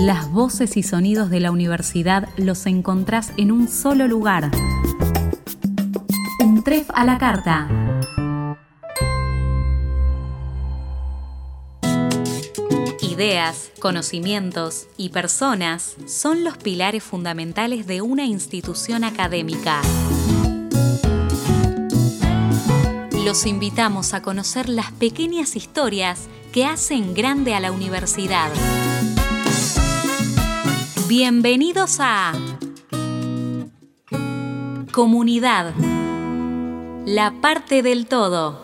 Las voces y sonidos de la universidad los encontrás en un solo lugar. Un tref a la carta. Ideas, conocimientos y personas son los pilares fundamentales de una institución académica. Los invitamos a conocer las pequeñas historias que hacen grande a la universidad. Bienvenidos a Comunidad, la parte del todo.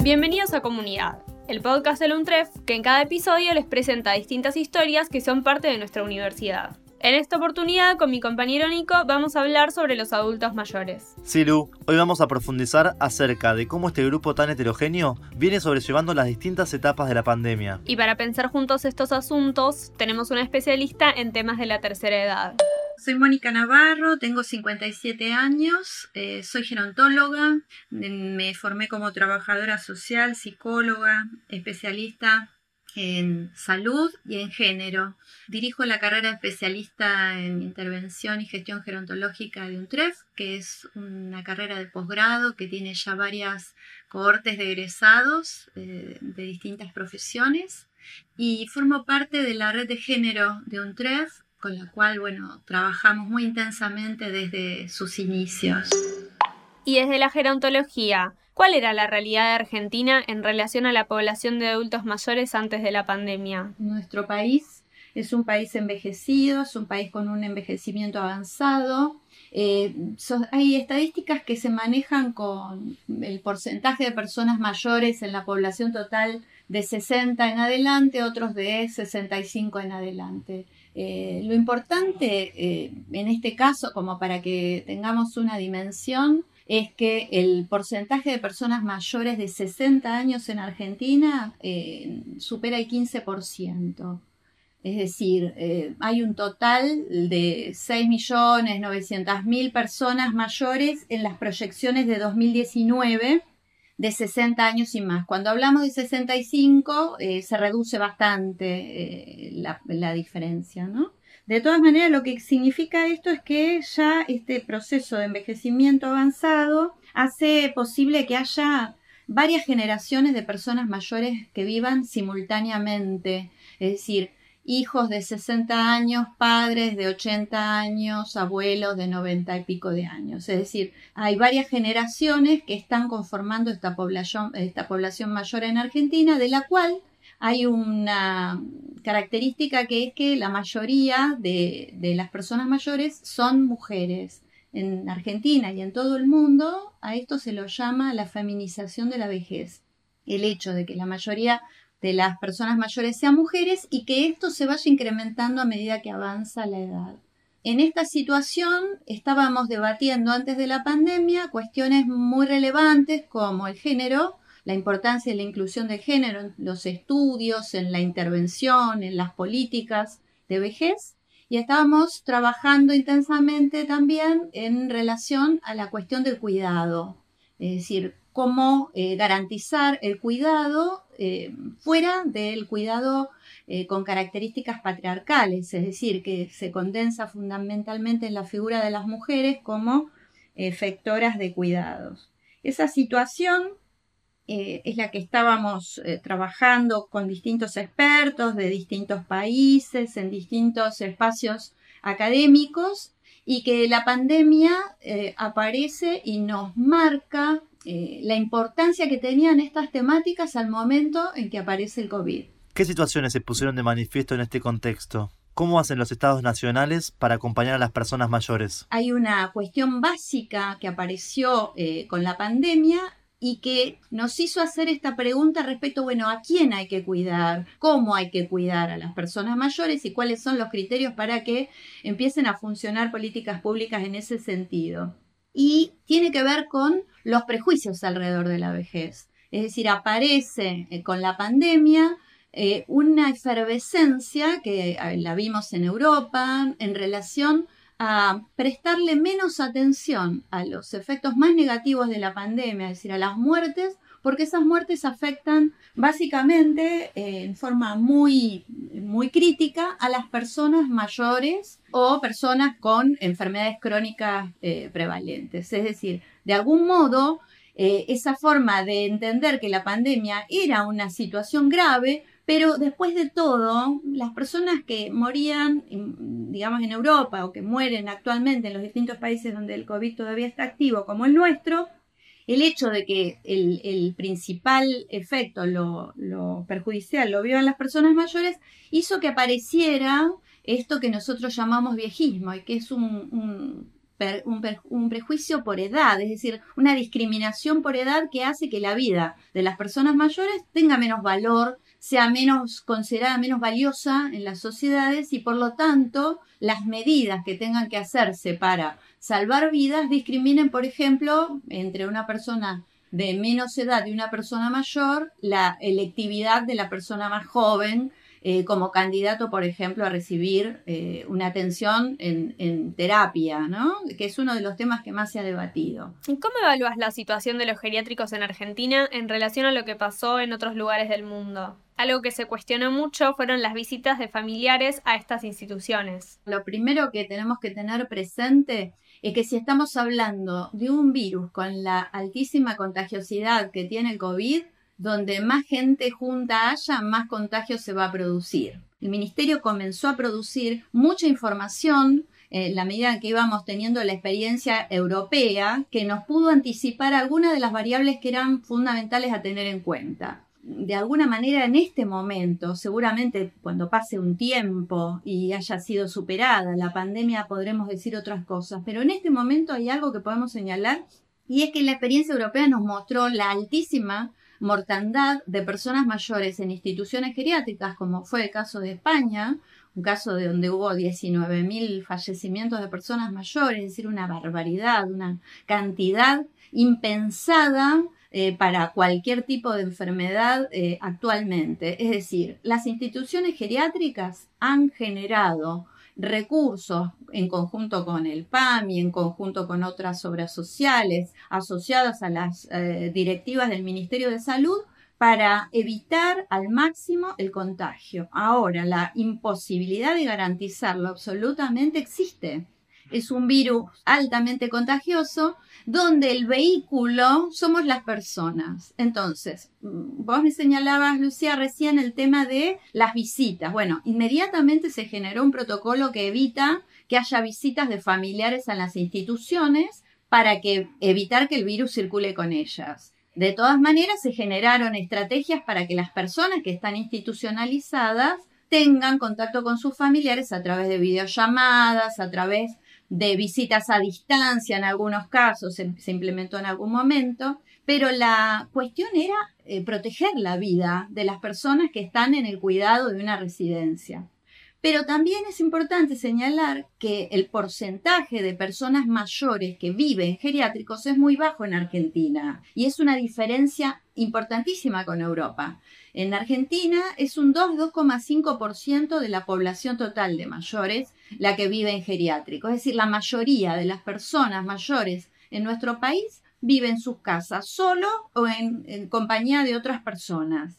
Bienvenidos a Comunidad, el podcast del UNTREF que en cada episodio les presenta distintas historias que son parte de nuestra universidad. En esta oportunidad, con mi compañero Nico, vamos a hablar sobre los adultos mayores. Sí, Lu, hoy vamos a profundizar acerca de cómo este grupo tan heterogéneo viene sobrellevando las distintas etapas de la pandemia. Y para pensar juntos estos asuntos, tenemos una especialista en temas de la tercera edad. Soy Mónica Navarro, tengo 57 años, eh, soy gerontóloga, me formé como trabajadora social, psicóloga, especialista en salud y en género. Dirijo la carrera especialista en intervención y gestión gerontológica de UNTREF, que es una carrera de posgrado que tiene ya varias cohortes de egresados eh, de distintas profesiones. Y formo parte de la red de género de UNTREF, con la cual bueno, trabajamos muy intensamente desde sus inicios. Y desde la gerontología, ¿Cuál era la realidad de Argentina en relación a la población de adultos mayores antes de la pandemia? Nuestro país es un país envejecido, es un país con un envejecimiento avanzado. Eh, hay estadísticas que se manejan con el porcentaje de personas mayores en la población total de 60 en adelante, otros de 65 en adelante. Eh, lo importante eh, en este caso, como para que tengamos una dimensión, es que el porcentaje de personas mayores de 60 años en Argentina eh, supera el 15%. Es decir, eh, hay un total de 6.900.000 personas mayores en las proyecciones de 2019 de 60 años y más. Cuando hablamos de 65 eh, se reduce bastante la, la diferencia, ¿no? De todas maneras, lo que significa esto es que ya este proceso de envejecimiento avanzado hace posible que haya varias generaciones de personas mayores que vivan simultáneamente, es decir, hijos de 60 años, padres de 80 años, abuelos de 90 y pico de años. Es decir, hay varias generaciones que están conformando esta población, esta población mayor en Argentina, de la cual hay una característica que es que la mayoría de, las personas mayores son mujeres. En Argentina y en todo el mundo a esto se lo llama la feminización de la vejez. El hecho de que la mayoría de las personas mayores sean mujeres y que esto se vaya incrementando a medida que avanza la edad. En esta situación estábamos debatiendo antes de la pandemia cuestiones muy relevantes como el género, la importancia de la inclusión de género en los estudios, en la intervención, en las políticas de vejez. Y estábamos trabajando intensamente también en relación a la cuestión del cuidado, es decir, cómo eh, garantizar el cuidado eh, fuera del cuidado eh, con características patriarcales, es decir, que se condensa fundamentalmente en la figura de las mujeres como efectoras de cuidados. Esa situación eh, es la que estábamos eh, trabajando con distintos expertos de distintos países, en distintos espacios académicos, y que la pandemia eh, aparece y nos marca la importancia que tenían estas temáticas al momento en que aparece el COVID. ¿Qué situaciones se pusieron de manifiesto en este contexto? ¿Cómo hacen los estados nacionales para acompañar a las personas mayores? Hay una cuestión básica que apareció con la pandemia y que nos hizo hacer esta pregunta respecto, bueno, ¿a quién hay que cuidar? ¿Cómo hay que cuidar a las personas mayores? ¿Y cuáles son los criterios para que empiecen a funcionar políticas públicas en ese sentido? Y tiene que ver con los prejuicios alrededor de la vejez. Es decir, aparece eh, con la pandemia eh, una efervescencia que eh, la vimos en Europa en relación a prestarle menos atención a los efectos más negativos de la pandemia, es decir, a las muertes, porque esas muertes afectan básicamente eh, en forma muy, muy crítica a las personas mayores o personas con enfermedades crónicas eh, prevalentes. Es decir, de algún modo, eh, esa forma de entender que la pandemia era una situación grave, pero después de todo, las personas que morían, digamos, en Europa o que mueren actualmente en los distintos países donde el COVID todavía está activo, como el nuestro, el hecho de que el, principal efecto, lo, perjudicial, lo vio en las personas mayores, hizo que apareciera esto que nosotros llamamos viejismo y que es un, un, prejuicio por edad, es decir, una discriminación por edad que hace que la vida de las personas mayores tenga menos valor, sea menos considerada menos valiosa en las sociedades y por lo tanto las medidas que tengan que hacerse para salvar vidas discriminen, por ejemplo, entre una persona de menos edad y una persona mayor, la electividad de la persona más joven eh, como candidato, por ejemplo, a recibir eh, una atención en, terapia, ¿no? que es uno de los temas que más se ha debatido. ¿Cómo evalúas la situación de los geriátricos en Argentina en relación a lo que pasó en otros lugares del mundo? Algo que se cuestionó mucho fueron las visitas de familiares a estas instituciones. Lo primero que tenemos que tener presente es que si estamos hablando de un virus con la altísima contagiosidad que tiene el COVID, donde más gente junta haya, más contagio se va a producir. El ministerio comenzó a producir mucha información en la medida en que íbamos teniendo la experiencia europea que nos pudo anticipar algunas de las variables que eran fundamentales a tener en cuenta. De alguna manera en este momento, seguramente cuando pase un tiempo y haya sido superada la pandemia podremos decir otras cosas, pero en este momento hay algo que podemos señalar y es que la experiencia europea nos mostró la altísima mortandad de personas mayores en instituciones geriátricas, como fue el caso de España, un caso de donde hubo 19.000 fallecimientos de personas mayores, es decir, una barbaridad, una cantidad impensada eh, para cualquier tipo de enfermedad eh, actualmente. Es decir, las instituciones geriátricas han generado recursos en conjunto con el PAM y en conjunto con otras obras sociales asociadas a las eh, directivas del Ministerio de Salud para evitar al máximo el contagio. Ahora, la imposibilidad de garantizarlo absolutamente existe es un virus altamente contagioso donde el vehículo somos las personas. Entonces, mm, vos me señalabas, Lucía, recién el tema de las visitas. Bueno, inmediatamente se generó un protocolo que evita que haya visitas de familiares a las instituciones para que evitar que el virus circule con ellas. De todas maneras, se generaron estrategias para que las personas que están institucionalizadas tengan contacto con sus familiares a través de videollamadas, a través de visitas a distancia en algunos casos, se, implementó en algún momento, pero la cuestión era eh, proteger la vida de las personas que están en el cuidado de una residencia. Pero también es importante señalar que el porcentaje de personas mayores que viven geriátricos es muy bajo en Argentina y es una diferencia importantísima con Europa. En Argentina es un 2,5% de la población total de mayores la que vive en geriátrico. Es decir, la mayoría de las personas mayores en nuestro país viven en sus casas solo o en, compañía de otras personas.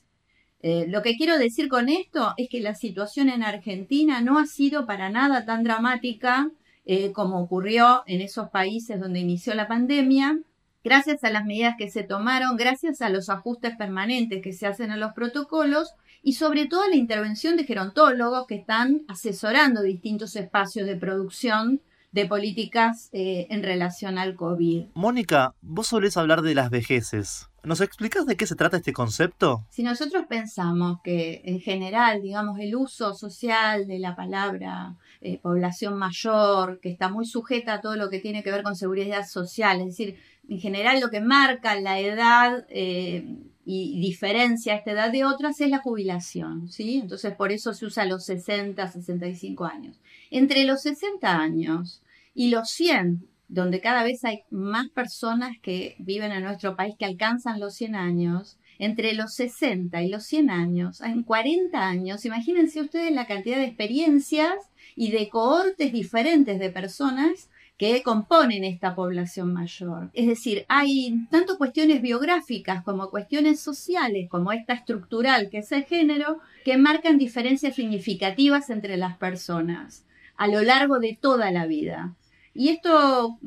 Eh, lo que quiero decir con esto es que la situación en Argentina no ha sido para nada tan dramática eh, como ocurrió en esos países donde inició la pandemia gracias a las medidas que se tomaron, gracias a los ajustes permanentes que se hacen a los protocolos y sobre todo a la intervención de gerontólogos que están asesorando distintos espacios de producción de políticas eh, en relación al COVID. Mónica, vos solés hablar de las vejeces. ¿Nos explicas de qué se trata este concepto? Si nosotros pensamos que en general, digamos, el uso social de la palabra eh, población mayor, que está muy sujeta a todo lo que tiene que ver con seguridad social, es decir, en general lo que marca la edad eh, y diferencia esta edad de otras es la jubilación, ¿sí? Entonces por eso se usa los 60, 65 años. Entre los 60 años y los 100, donde cada vez hay más personas que viven en nuestro país que alcanzan los 100 años, entre los 60 y los 100 años, en 40 años, imagínense ustedes la cantidad de experiencias y de cohortes diferentes de personas que componen esta población mayor. Es decir, hay tanto cuestiones biográficas como cuestiones sociales, como esta estructural que es el género, que marcan diferencias significativas entre las personas a lo largo de toda la vida. Y esto,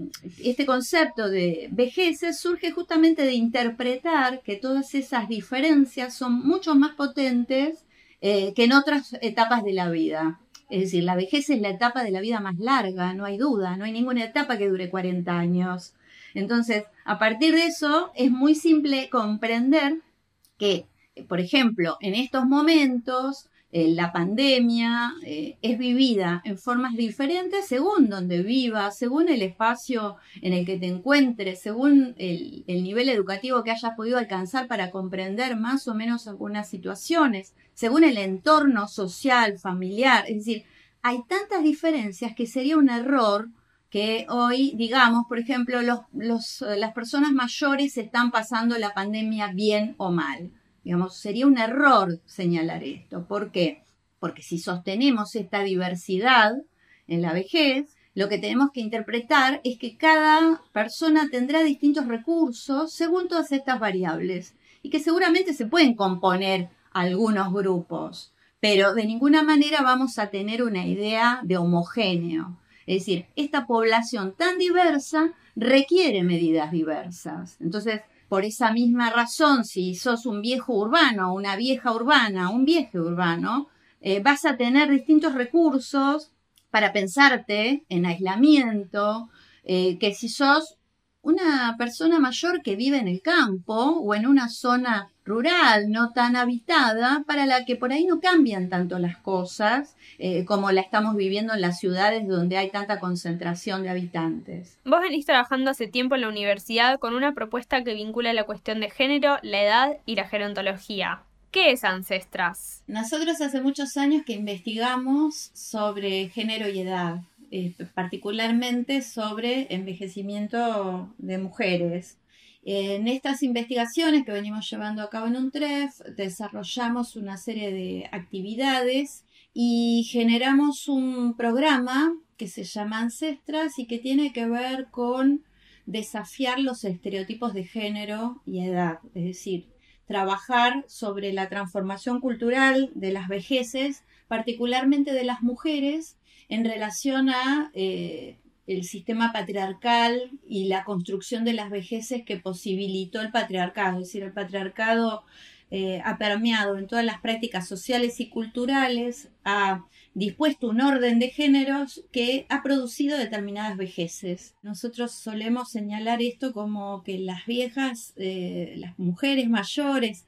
este concepto de vejez surge justamente de interpretar que todas esas diferencias son mucho más potentes eh, que en otras etapas de la vida. Es decir, la vejez es la etapa de la vida más larga, no hay duda, no hay ninguna etapa que dure 40 años. Entonces, a partir de eso, es muy simple comprender que, por ejemplo, en estos momentos eh, la pandemia eh, es vivida en formas diferentes según donde vivas, según el espacio en el que te encuentres, según el, el, nivel educativo que hayas podido alcanzar para comprender más o menos algunas situaciones, según el entorno social, familiar. Es decir, hay tantas diferencias que sería un error que hoy, digamos, por ejemplo, los, los, las personas mayores están pasando la pandemia bien o mal. Digamos, sería un error señalar esto. ¿Por qué? Porque si sostenemos esta diversidad en la vejez, lo que tenemos que interpretar es que cada persona tendrá distintos recursos según todas estas variables y que seguramente se pueden componer algunos grupos, pero de ninguna manera vamos a tener una idea de homogéneo. Es decir, esta población tan diversa requiere medidas diversas. Entonces, por esa misma razón, si sos un viejo urbano, una vieja urbana, un viejo urbano, eh, vas a tener distintos recursos para pensarte en aislamiento, eh, que si sos una persona mayor que vive en el campo o en una zona rural no tan habitada, para la que por ahí no cambian tanto las cosas eh, como la estamos viviendo en las ciudades donde hay tanta concentración de habitantes. Vos venís trabajando hace tiempo en la universidad con una propuesta que vincula la cuestión de género, la edad y la gerontología. ¿Qué es Ancestras? Nosotros hace muchos años que investigamos sobre género y edad. Eh, particularmente sobre envejecimiento de mujeres. En estas investigaciones que venimos llevando a cabo en un TREF, desarrollamos una serie de actividades y generamos un programa que se llama Ancestras y que tiene que ver con desafiar los estereotipos de género y edad, es decir, trabajar sobre la transformación cultural de las vejeces, particularmente de las mujeres, en relación a eh, el sistema patriarcal y la construcción de las vejeces que posibilitó el patriarcado. Es decir, el patriarcado eh, ha permeado en todas las prácticas sociales y culturales, ha dispuesto un orden de géneros que ha producido determinadas vejeces. Nosotros solemos señalar esto como que las viejas, eh, las mujeres mayores,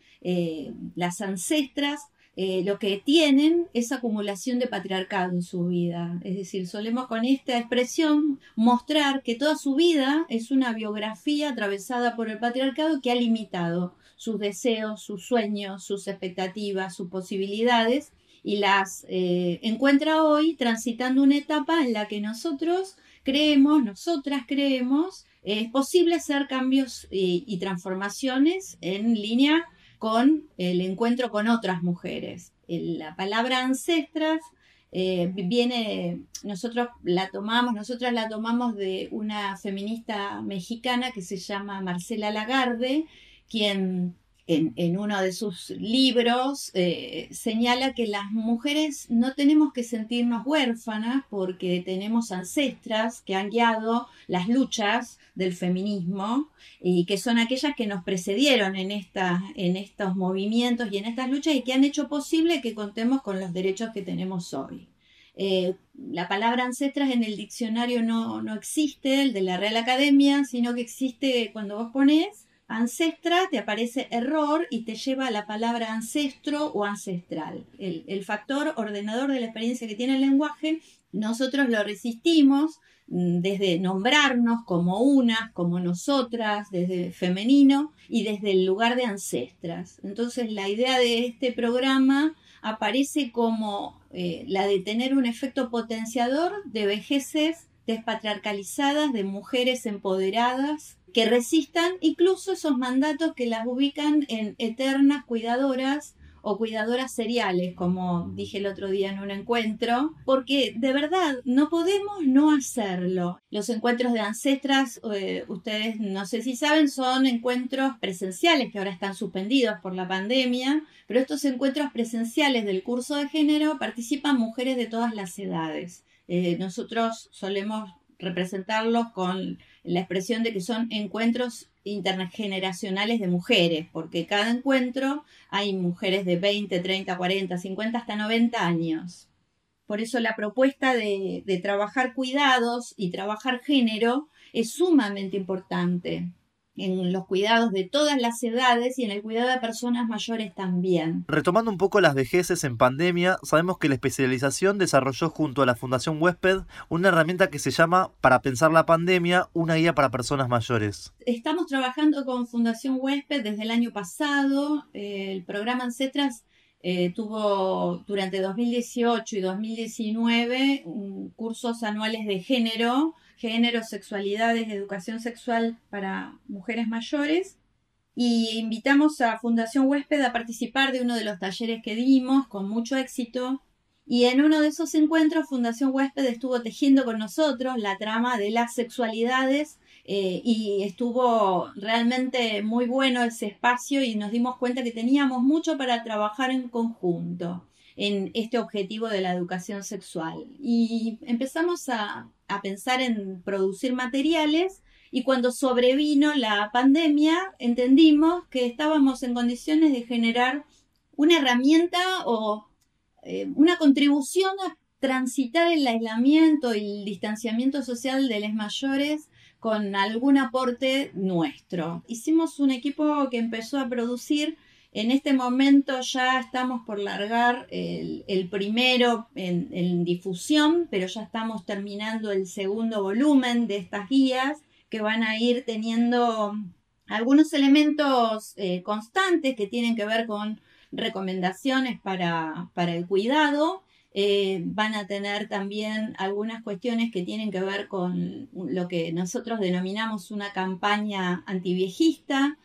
las ancestras, eh, lo que tienen es acumulación de patriarcado en su vida. Es decir, solemos con esta expresión mostrar que toda su vida es una biografía atravesada por el patriarcado que ha limitado sus deseos, sus sueños, sus expectativas, sus posibilidades y las eh, encuentra hoy transitando una etapa en la que nosotros creemos, nosotras creemos, es posible hacer cambios y transformaciones en línea con el encuentro con otras mujeres. La palabra ancestras eh, viene, nosotros la tomamos, nosotras la tomamos de una feminista mexicana que se llama Marcela Lagarde, quien en, uno de sus libros eh, señala que las mujeres no tenemos que sentirnos huérfanas porque tenemos ancestras que han guiado las luchas del feminismo y que son aquellas que nos precedieron en, en estos movimientos y en estas luchas y que han hecho posible que contemos con los derechos que tenemos hoy. Eh, la palabra ancestras en el diccionario no, no existe, el de la Real Academia, sino que existe cuando vos pones ancestra, te aparece error y te lleva a la palabra ancestro o ancestral. El, factor ordenador de la experiencia que tiene el lenguaje, nosotros lo resistimos mm, desde nombrarnos como unas, como nosotras, desde femenino y desde el lugar de ancestras. Entonces la idea de este programa aparece como eh, la de tener un efecto potenciador de vejeces despatriarcalizadas, de mujeres empoderadas que resistan incluso esos mandatos que las ubican en eternas cuidadoras o cuidadoras seriales, como dije el otro día en un encuentro, porque de verdad no podemos no hacerlo. Los encuentros de ancestras, eh, ustedes no sé si saben, son encuentros presenciales que ahora están suspendidos por la pandemia, pero estos encuentros presenciales del curso de género participan mujeres de todas las edades. Eh, nosotros solemos representarlos con la expresión de que son encuentros intergeneracionales de mujeres, porque cada encuentro hay mujeres de 20, 30, 40, 50 hasta 90 años. Por eso la propuesta de, de trabajar cuidados y trabajar género es sumamente importante en los cuidados de todas las edades y en el cuidado de personas mayores también. Retomando un poco las vejeces en pandemia, sabemos que la especialización desarrolló junto a la Fundación Huésped una herramienta que se llama Para pensar la pandemia, una guía para personas mayores. Estamos trabajando con Fundación Huésped desde el año pasado. el programa Ancestras eh, tuvo durante 2018 y 2019 cursos anuales de género género, sexualidades, educación sexual para mujeres mayores. Y invitamos a Fundación Huésped a participar de uno de los talleres que dimos con mucho éxito. Y en uno de esos encuentros, Fundación Huésped estuvo tejiendo con nosotros la trama de las sexualidades eh, y estuvo realmente muy bueno ese espacio y nos dimos cuenta que teníamos mucho para trabajar en conjunto en este objetivo de la educación sexual. Y empezamos a, pensar en producir materiales y cuando sobrevino la pandemia entendimos que estábamos en condiciones de generar una herramienta o eh, una contribución a transitar el aislamiento y el distanciamiento social de los mayores con algún aporte nuestro. Hicimos un equipo que empezó a producir en este momento ya estamos por largar el, primero en, difusión, pero ya estamos terminando el segundo volumen de estas guías que van a ir teniendo algunos elementos eh, constantes que tienen que ver con recomendaciones para, el cuidado. Eh, van a tener también algunas cuestiones que tienen que ver con lo que nosotros denominamos una campaña antiviejista,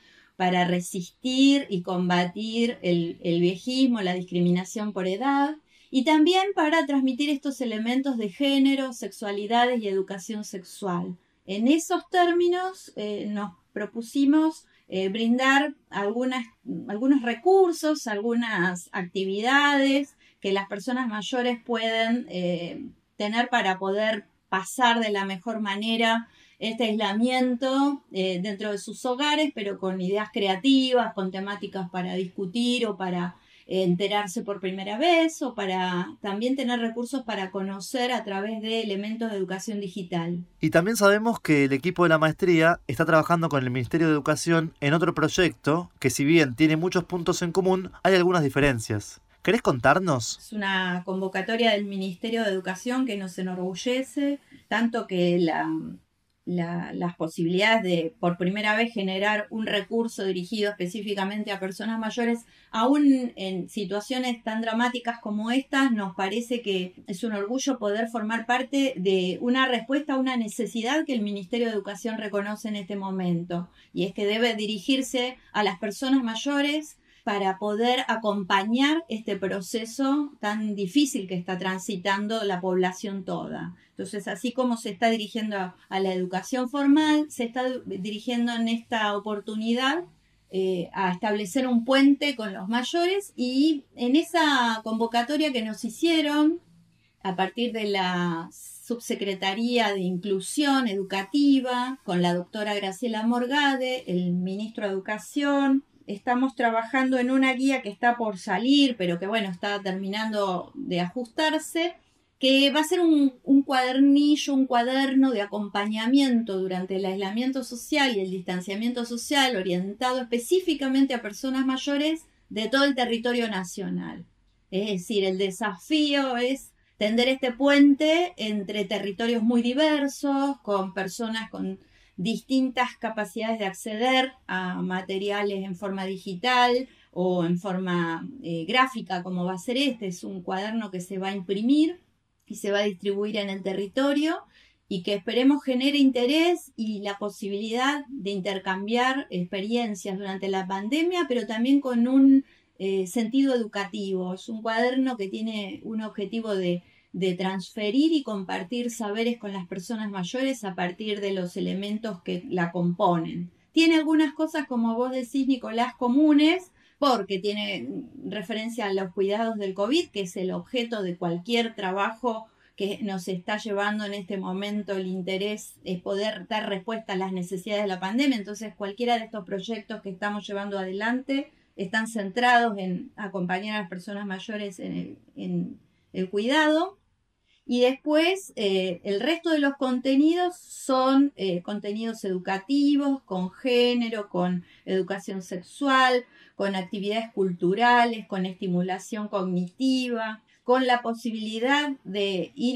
para resistir y combatir el, viejismo, la discriminación por edad, y también para transmitir estos elementos de género, sexualidades y educación sexual. En esos términos eh, nos propusimos eh, brindar algunos recursos, algunas actividades que las personas mayores pueden eh, tener para poder pasar de la mejor manera este aislamiento eh, dentro de sus hogares, pero con ideas creativas, con temáticas para discutir o para eh, enterarse por primera vez o para también tener recursos para conocer a través de elementos de educación digital. Y también sabemos que el equipo de la maestría está trabajando con el Ministerio de Educación en otro proyecto que si bien tiene muchos puntos en común, hay algunas diferencias. ¿Querés contarnos? Es una convocatoria del Ministerio de Educación que nos enorgullece, tanto que la, las posibilidades de por primera vez generar un recurso dirigido específicamente a personas mayores, aún en situaciones tan dramáticas como estas, nos parece que es un orgullo poder formar parte de una respuesta a una necesidad que el Ministerio de Educación reconoce en este momento, y es que debe dirigirse a las personas mayores para poder acompañar este proceso tan difícil que está transitando la población toda. Entonces, así como se está dirigiendo a, la educación formal, se está dirigiendo en esta oportunidad eh, a establecer un puente con los mayores y en esa convocatoria que nos hicieron a partir de la Subsecretaría de Inclusión Educativa, con la doctora Graciela Morgade, el ministro de Educación, estamos trabajando en una guía que está por salir, pero que bueno, está terminando de ajustarse, que va a ser un, cuadernillo, un cuaderno de acompañamiento durante el aislamiento social y el distanciamiento social orientado específicamente a personas mayores de todo el territorio nacional. Es decir, el desafío es tender este puente entre territorios muy diversos, con personas con distintas capacidades de acceder a materiales en forma digital o en forma eh, gráfica, como va a ser este. Es un cuaderno que se va a imprimir y se va a distribuir en el territorio y que esperemos genere interés y la posibilidad de intercambiar experiencias durante la pandemia, pero también con un eh, sentido educativo. Es un cuaderno que tiene un objetivo de, de transferir y compartir saberes con las personas mayores a partir de los elementos que la componen. Tiene algunas cosas, como vos decís, Nicolás, comunes, porque tiene referencia a los cuidados del COVID, que es el objeto de cualquier trabajo que nos está llevando en este momento el interés es poder dar respuesta a las necesidades de la pandemia. Entonces, cualquiera de estos proyectos que estamos llevando adelante están centrados en acompañar a las personas mayores en el, cuidado. Y después, eh, el resto de los contenidos son eh, contenidos educativos, con género, con educación sexual, con actividades culturales, con estimulación cognitiva, con la posibilidad de ir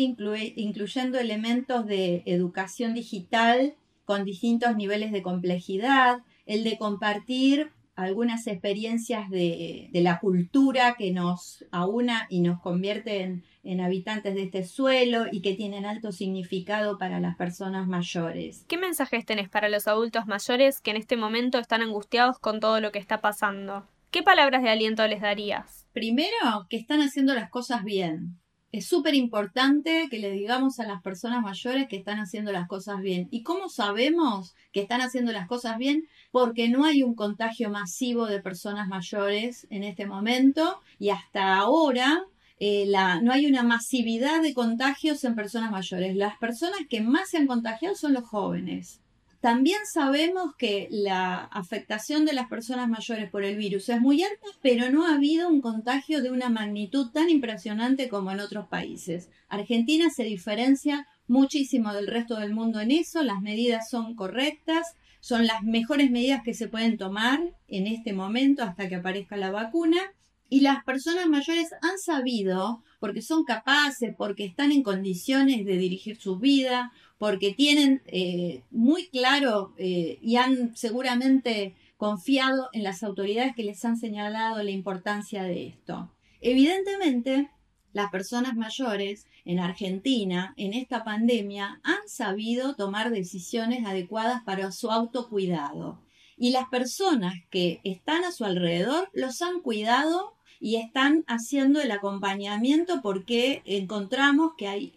incluyendo elementos de educación digital con distintos niveles de complejidad, el de compartir algunas experiencias de, la cultura que nos aúna y nos convierte en, en, habitantes de este suelo y que tienen alto significado para las personas mayores. ¿Qué mensajes tenés para los adultos mayores que en este momento están angustiados con todo lo que está pasando? ¿Qué palabras de aliento les darías? Primero, que están haciendo las cosas bien. Es súper importante que le digamos a las personas mayores que están haciendo las cosas bien. ¿Y cómo sabemos que están haciendo las cosas bien? Porque no hay un contagio masivo de personas mayores en este momento y hasta ahora eh, no hay una masividad de contagios en personas mayores. Las personas que más se han contagiado son los jóvenes. También sabemos que la afectación de las personas mayores por el virus es muy alta, pero no ha habido un contagio de una magnitud tan impresionante como en otros países. Argentina se diferencia muchísimo del resto del mundo en eso, las medidas son correctas, son las mejores medidas que se pueden tomar en este momento hasta que aparezca la vacuna. Y las personas mayores han sabido, porque son capaces, porque están en condiciones de dirigir su vida, porque tienen eh, muy claro eh, y han seguramente confiado en las autoridades que les han señalado la importancia de esto. Evidentemente, las personas mayores en Argentina en esta pandemia han sabido tomar decisiones adecuadas para su autocuidado y las personas que están a su alrededor los han cuidado y están haciendo el acompañamiento porque encontramos que hay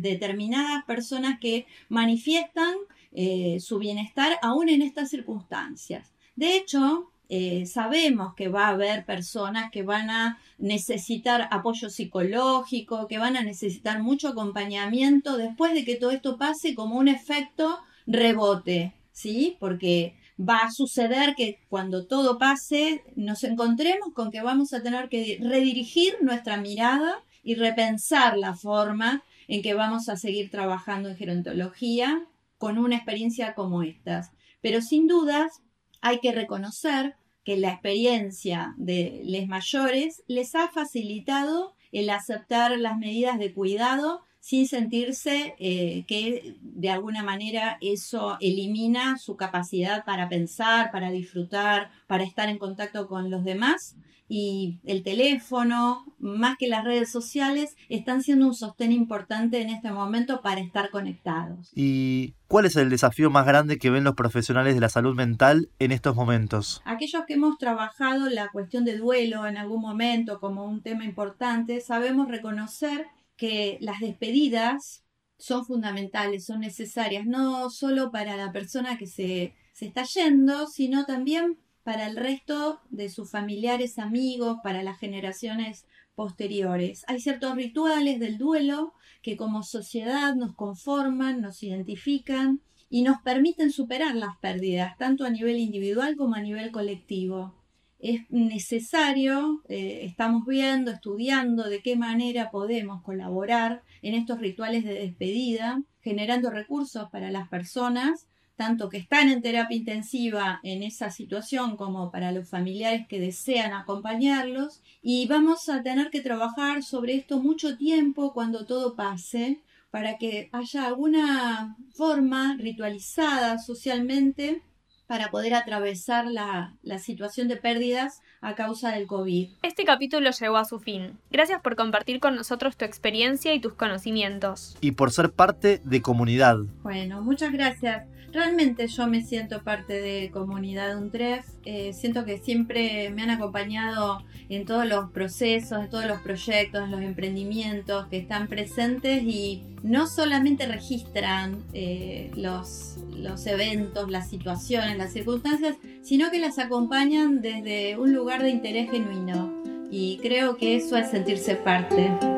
determinadas personas que manifiestan eh, su bienestar aún en estas circunstancias. De hecho, eh, sabemos que va a haber personas que van a necesitar apoyo psicológico, que van a necesitar mucho acompañamiento después de que todo esto pase como un efecto rebote, ¿sí? Porque va a suceder que cuando todo pase nos encontremos con que vamos a tener que redirigir nuestra mirada y repensar la forma en que vamos a seguir trabajando en gerontología con una experiencia como estas. Pero sin dudas hay que reconocer que la experiencia de los mayores les ha facilitado el aceptar las medidas de cuidado sin sentirse eh, que de alguna manera eso elimina su capacidad para pensar, para disfrutar, para estar en contacto con los demás. Y el teléfono, más que las redes sociales, están siendo un sostén importante en este momento para estar conectados. ¿Y cuál es el desafío más grande que ven los profesionales de la salud mental en estos momentos? Aquellos que hemos trabajado la cuestión de duelo en algún momento como un tema importante, sabemos reconocer que las despedidas son fundamentales, son necesarias, no solo para la persona que se, se está yendo, sino también para el resto de sus familiares, amigos, para las generaciones posteriores. Hay ciertos rituales del duelo que como sociedad nos conforman, nos identifican y nos permiten superar las pérdidas, tanto a nivel individual como a nivel colectivo es necesario, eh, estamos viendo, estudiando de qué manera podemos colaborar en estos rituales de despedida, generando recursos para las personas, tanto que están en terapia intensiva en esa situación como para los familiares que desean acompañarlos. Y vamos a tener que trabajar sobre esto mucho tiempo cuando todo pase, para que haya alguna forma ritualizada socialmente para poder atravesar la, situación de pérdidas a causa del COVID. Este capítulo llegó a su fin. Gracias por compartir con nosotros tu experiencia y tus conocimientos. Y por ser parte de comunidad. Bueno, muchas gracias. Realmente yo me siento parte de comunidad UNTREF, eh, siento que siempre me han acompañado en todos los procesos, en todos los proyectos, en los emprendimientos que están presentes y no solamente registran eh, los, los eventos, las situaciones, las circunstancias, sino que las acompañan desde un lugar de interés genuino. Y creo que eso es sentirse parte.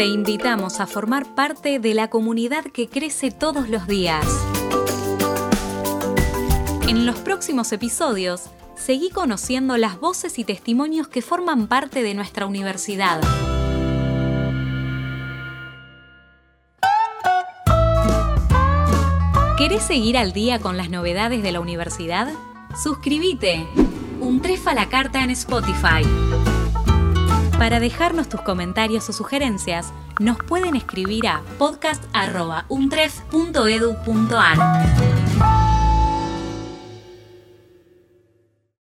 Te invitamos a formar parte de la comunidad que crece todos los días. En los próximos episodios, seguí conociendo las voces y testimonios que forman parte de nuestra universidad. ¿Querés seguir al día con las novedades de la universidad? Suscríbete. Un trefa la carta en Spotify. Para dejarnos tus comentarios o sugerencias, nos pueden escribir a podcast.untref.edu.ar.